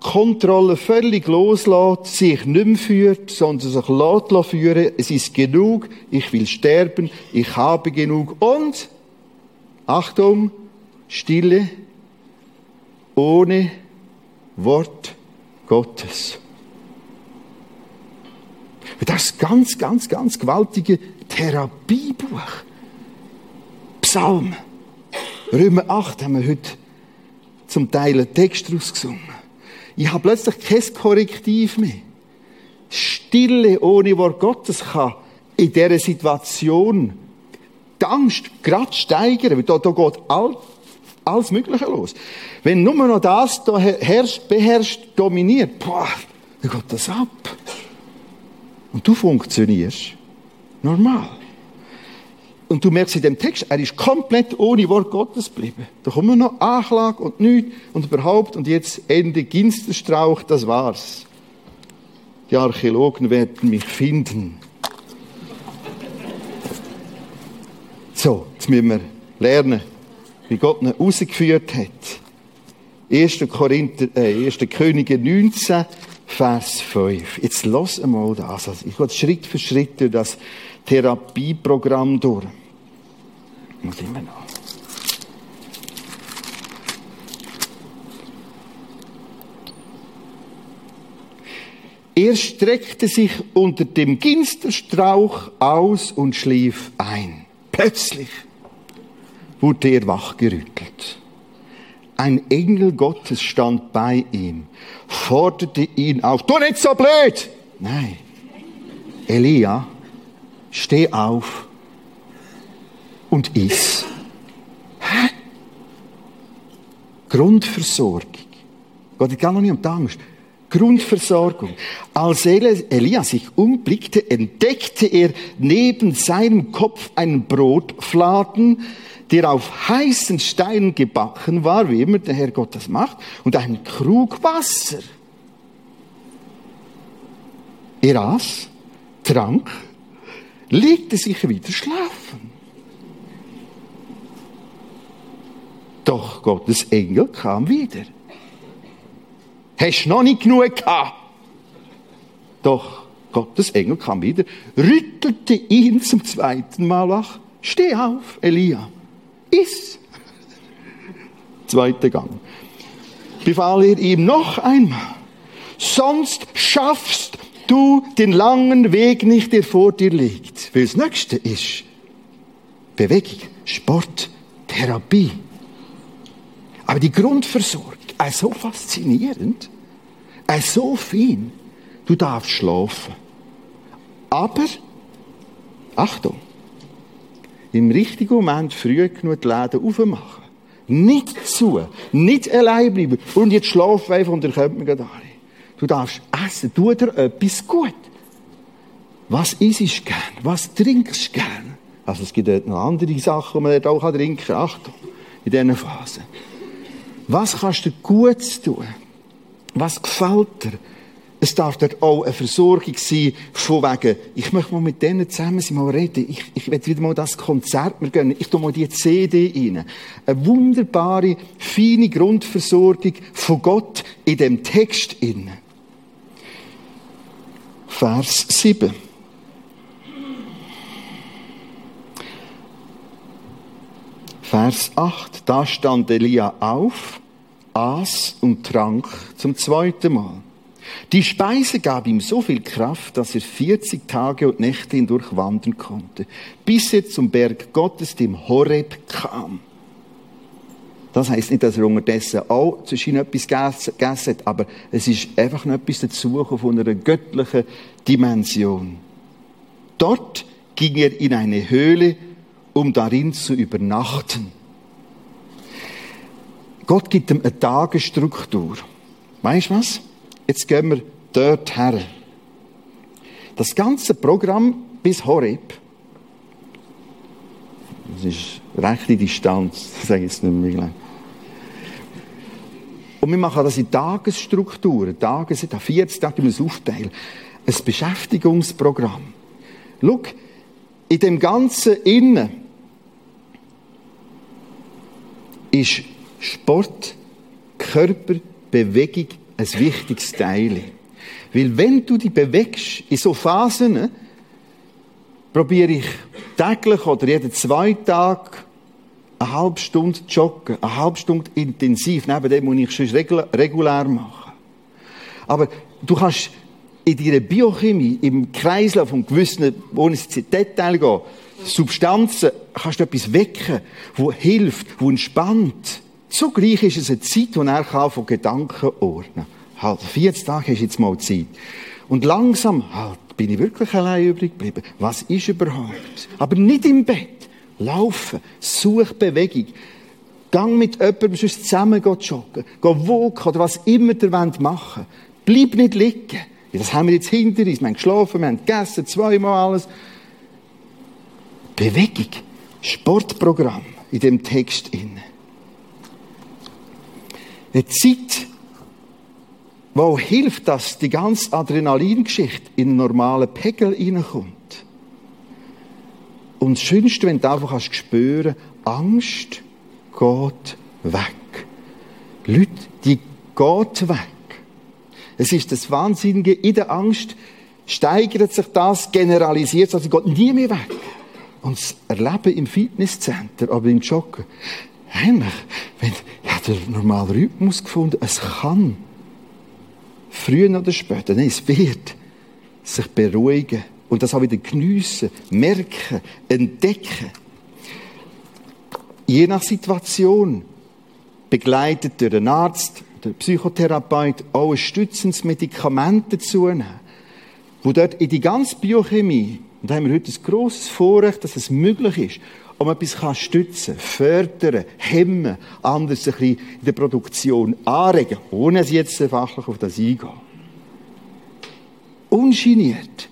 Kontrolle völlig loslässt, sich nicht mehr führt, sondern sich lässt führen. Es ist genug, ich will sterben, ich habe genug. Und, Achtung, Stille, ohne Wort Gottes. Das ist ganz, ganz, ganz gewaltige Therapiebuch. Psalm. Römer 8 haben wir heute zum Teil einen Text rausgesungen. Ich habe plötzlich kein Korrektiv mehr. Stille ohne Wort Gottes kann in dieser Situation die Angst gerade steigern, weil da, da geht all, alles Mögliche los. Wenn nur noch das da herrscht, beherrscht, dominiert, boah, dann geht das ab. Und du funktionierst normal. Und du merkst in dem Text, er ist komplett ohne Wort Gottes geblieben. Da kommen noch Anklage und nichts und überhaupt und jetzt Ende Ginsterstrauch, das war's. Die Archäologen werden mich finden. So, jetzt müssen wir lernen, wie Gott ihn rausgeführt hat. 1. Korinther, äh, 1. Könige 19, Vers 5. Jetzt los einmal das. Also ich gehe Schritt für Schritt durch das Therapieprogramm durch. Muss immer noch. Er streckte sich unter dem Ginsterstrauch aus und schlief ein. Plötzlich wurde er wachgerüttelt. Ein Engel Gottes stand bei ihm, forderte ihn auf. Du nicht so blöd! Nein. Elia, steh auf und iss. Hä? Grundversorgung. Geht gar noch nicht um die Angst. Grundversorgung. Als Elia sich umblickte, entdeckte er neben seinem Kopf einen Brotfladen, der auf heißen Steinen gebacken war, wie immer der Herr Gott das macht, und einen Krug Wasser. Er aß, trank, legte sich wieder schlafen. Doch Gottes Engel kam wieder. Hast noch nicht genug gehabt? Doch Gottes Engel kam wieder, rüttelte ihn zum zweiten Mal wach. Steh auf, Elia. Iss. Zweiter Gang. Befahl er ihm noch einmal. Sonst schaffst du den langen Weg nicht, der vor dir liegt. Weil das nächste ist Bewegung, Sport, Therapie. Aber die Grundversorgung, äh, so faszinierend, äh, so fein. Du darfst schlafen. Aber, Achtung, im richtigen Moment früh genug die Läden aufmachen. Nicht zu, nicht allein bleiben. Und jetzt schlaf einfach und dann kommt man gerade alle. Du darfst essen, tu dir etwas gut. Was isst du gern? Was trinkst du gern? Also es gibt dort noch andere Sachen, die man dort auch trinken kann. Achtung, in diesen Phasen. Was kannst du Gutes tun? Was gefällt dir? Es darf dort auch eine Versorgung sein, von wegen, ich möchte mal mit denen zusammen sein, mal reden. Ich, ich will wieder mal das Konzert mir gönnen. Ich tue mal die CD rein. Eine wunderbare, feine Grundversorgung von Gott in dem Text inne. Vers 7. Vers 8. Da stand Elia auf, aß und trank zum zweiten Mal. Die Speise gab ihm so viel Kraft, dass er 40 Tage und Nächte hindurch wandern konnte, bis er zum Berg Gottes, dem Horeb, kam. Das heißt nicht, dass er unterdessen auch zwischen etwas gegessen hat, aber es ist einfach noch etwas dazugekommen von einer göttlichen Dimension. Dort ging er in eine Höhle, um darin zu übernachten. Gott gibt ihm eine Tagesstruktur. Weißt du was? Jetzt gehen wir dort her. Das ganze Programm bis Horeb, das ist rechte Distanz, sage ich jetzt nicht mehr gleich. Und wir machen das in Tagesstrukturen, Tages, 40 Tage, wir es aufteilen. Ein Beschäftigungsprogramm. Schau, in dem Ganzen innen ist Sport, Körper, Bewegung ein wichtiges Teil. Weil wenn du dich bewegst, in so Phasen, probiere ich täglich oder jeden zwei Tage eine halbe Stunde joggen, eine halbe Stunde intensiv. Neben dem muss ich schon regulär machen. Aber du kannst in deiner Biochemie, im Kreislauf von gewissen, ohne es ins Detail gehen, Substanzen, kannst du etwas wecken, wo hilft, wo entspannt. Zugleich ist es eine Zeit, wo er von Gedanken ordnen kann. Halt, 40 Tage du jetzt mal Zeit. Und langsam, halt, bin ich wirklich allein übrig geblieben. Was ist überhaupt? Aber nicht im Bett. Laufen, such Bewegung. Gang mit jemandem sonst zusammen joggen. Geh walken oder was immer machen wollt. Bleib nicht liegen. Das haben wir jetzt hinter uns. Wir haben geschlafen, wir haben gegessen, zweimal alles. Bewegung, Sportprogramm in dem Text inne. Eine Zeit, wo hilft, dass die ganze Adrenalingeschichte in einen normalen Pegel hineinkommt. Und das Schönste, wenn du einfach kannst spüren, Angst geht weg. Leute, die geht weg. Es ist das Wahnsinnige, in der Angst steigert sich das, generalisiert sich, also geht nie mehr weg. Und das Erleben im Fitnesscenter, aber im Joggen, heimlich, wenn, ja, der normale Rhythmus gefunden, es kann, früher oder später, nein, es wird sich beruhigen und das auch wieder geniessen, merken, entdecken. Je nach Situation, begleitet durch einen Arzt, der Psychotherapeut, auch ein stützendes Medikament dazu nehmen, wo dort in die ganze Biochemie, und da haben wir heute ein grosses Vorrecht, dass es möglich ist, um etwas kann stützen, fördern, hemmen, anders ein bisschen in der Produktion anregen, ohne es jetzt fachlich auf das eingehen. Ungeniert.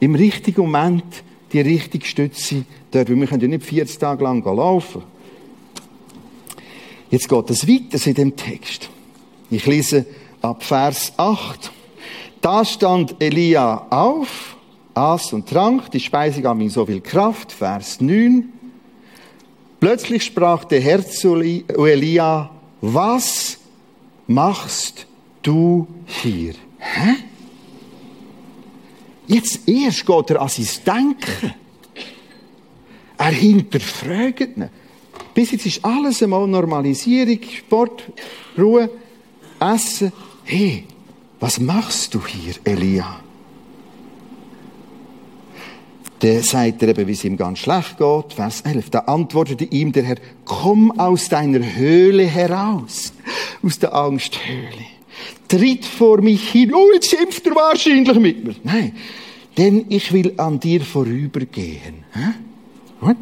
Im richtigen Moment die richtige Stütze dort, weil wir können ja nicht 40 Tage lang laufen. Jetzt geht es weiter in dem Text. Ich lese ab Vers 8. Da stand Elia auf, aß und trank, die Speise gab ihm so viel Kraft. Vers 9. Plötzlich sprach der Herr zu Elia, was machst du hier? Hä? Jetzt erst geht er an sein Denken. Er hinterfragt ihn. Bis jetzt ist alles einmal Normalisierung, Sport, Ruhe, Essen. Hey, was machst du hier, Elia? Der sagt er eben, wie es ihm ganz schlecht geht. Vers 11. Da antwortete ihm der Herr, komm aus deiner Höhle heraus. Aus der Angsthöhle. Tritt vor mich hin. Oh, jetzt schimpft er wahrscheinlich mit mir. Nein. Denn ich will an dir vorübergehen. Hä? Gut?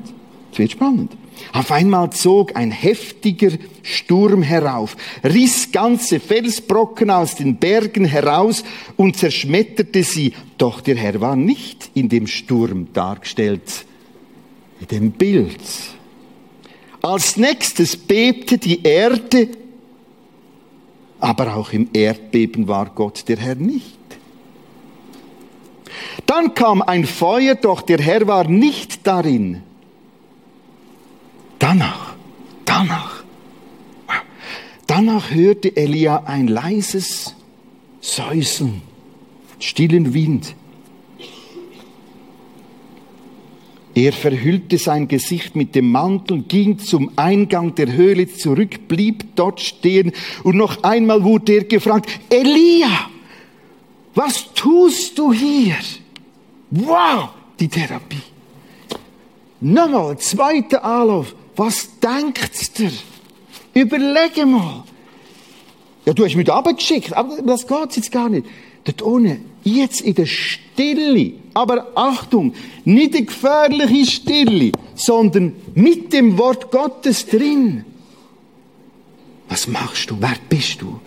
Es wird spannend. Auf einmal zog ein heftiger Sturm herauf, riss ganze Felsbrocken aus den Bergen heraus und zerschmetterte sie. Doch der Herr war nicht in dem Sturm dargestellt, in dem Bild. Als nächstes bebte die Erde, aber auch im Erdbeben war Gott der Herr nicht. Dann kam ein Feuer, doch der Herr war nicht darin. Danach, danach, danach hörte Elia ein leises Säuseln, stillen Wind. Er verhüllte sein Gesicht mit dem Mantel, ging zum Eingang der Höhle zurück, blieb dort stehen und noch einmal wurde er gefragt, Elia, was tust du hier? Wow, die Therapie. Nochmal, zweiter Anlauf. Was denkt dir? Überlege mal. Ja, du hast mich da abgeschickt, aber das geht jetzt gar nicht. Dort ohne, jetzt in der Stille. Aber Achtung, nicht eine gefährliche Stille, sondern mit dem Wort Gottes drin. Was machst du? Wer bist du?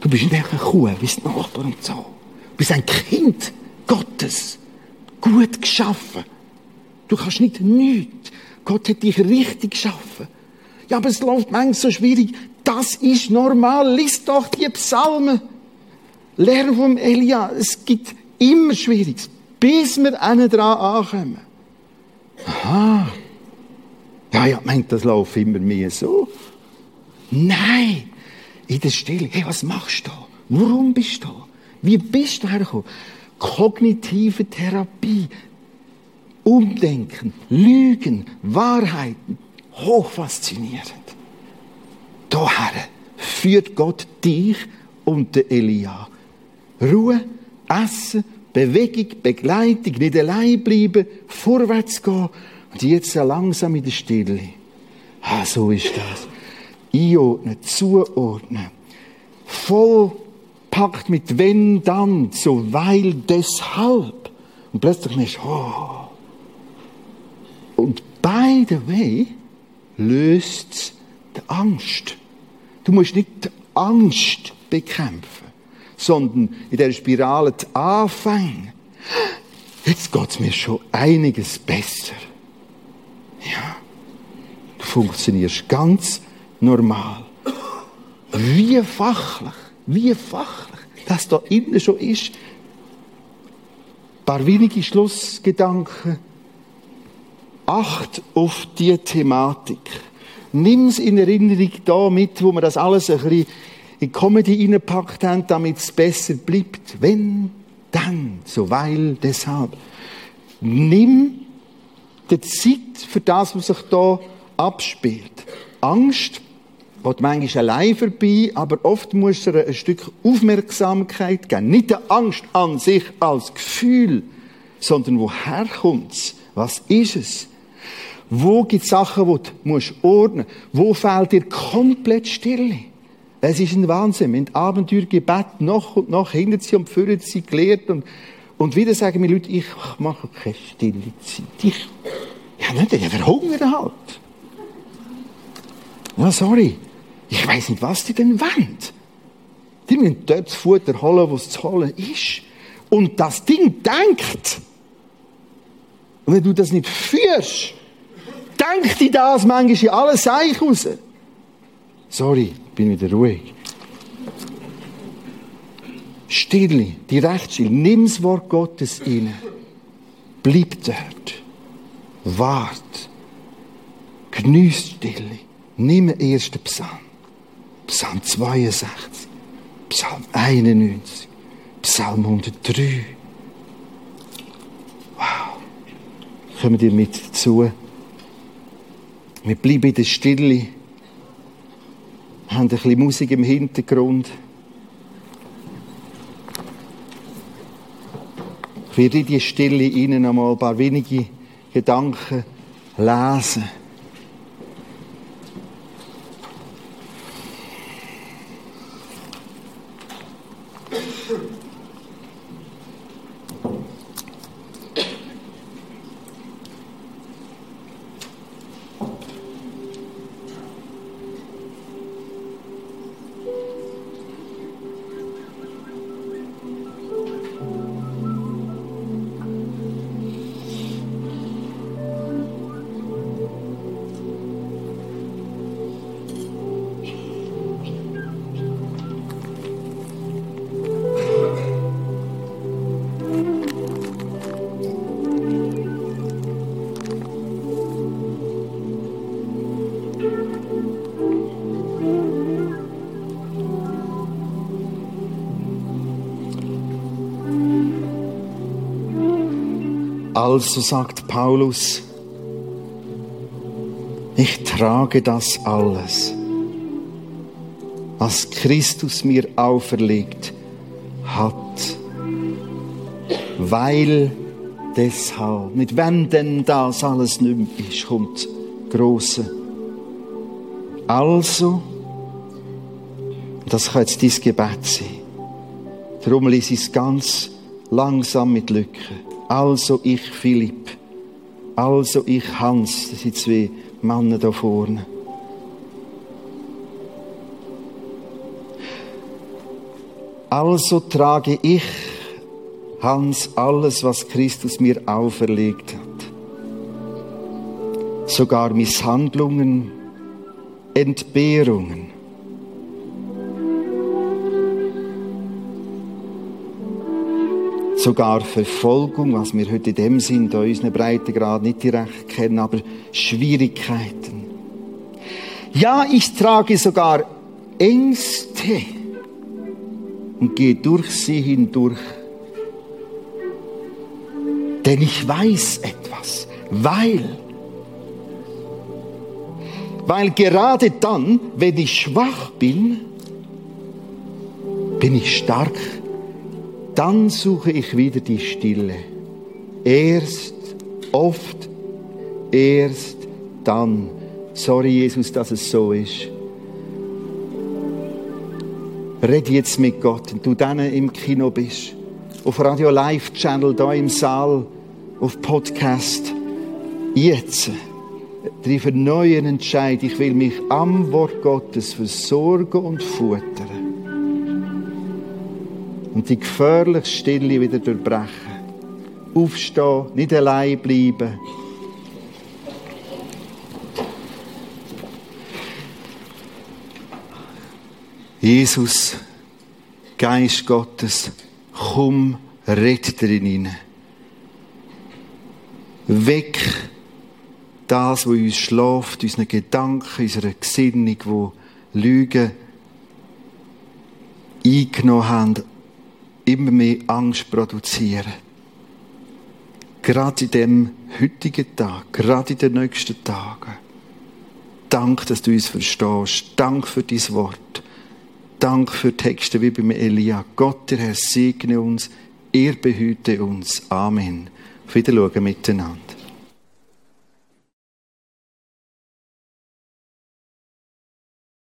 Du bist nicht eine Kuh, wie das Nachbar und so. Du bist ein Kind Gottes. Gut geschaffen. Du kannst nicht nichts. Gott hat dich richtig geschaffen. Ja, aber es läuft manchmal so schwierig. Das ist normal. Lies doch die Psalmen. Lerne vom Elia. Es gibt immer Schwieriges, bis wir einen dran ankommen. Aha. Ja, ja, meint, das läuft immer mehr so. Nein. In der Stille. Hey, was machst du? Warum bist du? Wie bist du hergekommen? Kognitive Therapie. Umdenken, Lügen, Wahrheiten, hochfaszinierend. Daher führt Gott dich und den Elia. Ruhe, Essen, Bewegung, Begleitung, nicht allein bleiben, vorwärts gehen und jetzt langsam in der Stille. Ah, so ist das. Einordnen, zuordnen. Voll packt mit wenn, dann, so, weil, deshalb. Und plötzlich merkst du, oh, und by the way, löst die Angst. Du musst nicht die Angst bekämpfen, sondern in der Spirale die Anfänge. Jetzt geht's mir schon einiges besser. Ja. Du funktionierst ganz normal. Wie fachlich, wie fachlich, das da innen schon ist. Ein paar wenige Schlussgedanken. Acht auf die Thematik. Nimm's in Erinnerung da mit, wo wir das alles ein bisschen in Comedy reingepackt haben, damit es besser bleibt. Wenn, dann, so weil, deshalb. Nimm die Zeit für das, was sich da abspielt. Angst geht manchmal allein vorbei, aber oft muss er ein Stück Aufmerksamkeit geben. Nicht die Angst an sich als Gefühl, sondern woher kommt's? Was ist es? Wo gibt es Sachen, die du musst ordnen musst? Wo fehlt dir komplett Stille? Es ist ein Wahnsinn. Wir haben Abenteuergebet noch und noch hinter sie und führen sie gelehrt und, und wieder sagen mir Leute, ich mache keine stille Zeit. Ich, ja nicht, ich verhungere halt. Ja, sorry. Ich weiß nicht, was die denn wollen. Die müssen dort das Futter holen, wo es zu holen ist. Und das Ding denkt. Und wenn du das nicht führst, denkt dir das manchmal in alle Seich raus. Sorry, bin wieder ruhig. Stille, die Rechtsstille, nimm das Wort Gottes inne. Bleib dort. Wart. Geniess Stille. Nimm den ersten Psalm. Psalm 62. Psalm 91. Psalm 103. Wow. Kommen dir mit dazu? Wir bleiben in der Stille, haben ein bisschen Musik im Hintergrund. Ich werde in die Stille Ihnen einmal ein paar wenige Gedanken lesen. Also sagt Paulus, ich trage das alles, was Christus mir auferlegt hat, weil deshalb, nicht wenn denn das alles nicht mehr ist, kommt Grosse. Also, das kann jetzt dein Gebet sein. Darum ich es ganz langsam mit Lücken. Also ich Philipp, also ich Hans, das sind zwei Männer da vorne. Also trage ich, Hans, alles, was Christus mir auferlegt hat. Sogar Misshandlungen, Entbehrungen, sogar Verfolgung, was wir heute in dem Sinn, da unseren Breitengrad nicht direkt kennen, aber Schwierigkeiten. Ja, ich trage sogar Ängste und gehe durch sie hindurch. Denn ich weiß etwas, weil, weil gerade dann, wenn ich schwach bin, bin ich stark dann suche ich wieder die Stille. Erst, oft, erst dann. Sorry, Jesus, dass es so ist. Red jetzt mit Gott, und du dann im Kino bist, auf Radio Live Channel, da im Saal, auf Podcast. Jetzt treffe einen neuen Entscheid. Ich will mich am Wort Gottes versorgen und futtern. Und die gefährliche Stille wieder durchbrechen. Aufstehen, nicht allein bleiben. Jesus, Geist Gottes, komm, red drin hinein. Weck das, was uns schläft, unsere Gedanken, unsere Gesinnung, wo Lügen eingenommen haben, immer mehr Angst produzieren. Gerade in dem heutigen Tag, gerade in den nächsten Tagen. Dank, dass du uns verstehst. Dank für dein Wort. Dank für Texte wie beim Elia. Gott, der Herr, segne uns. Er behüte uns. Amen. Auf Wiedersehen miteinander.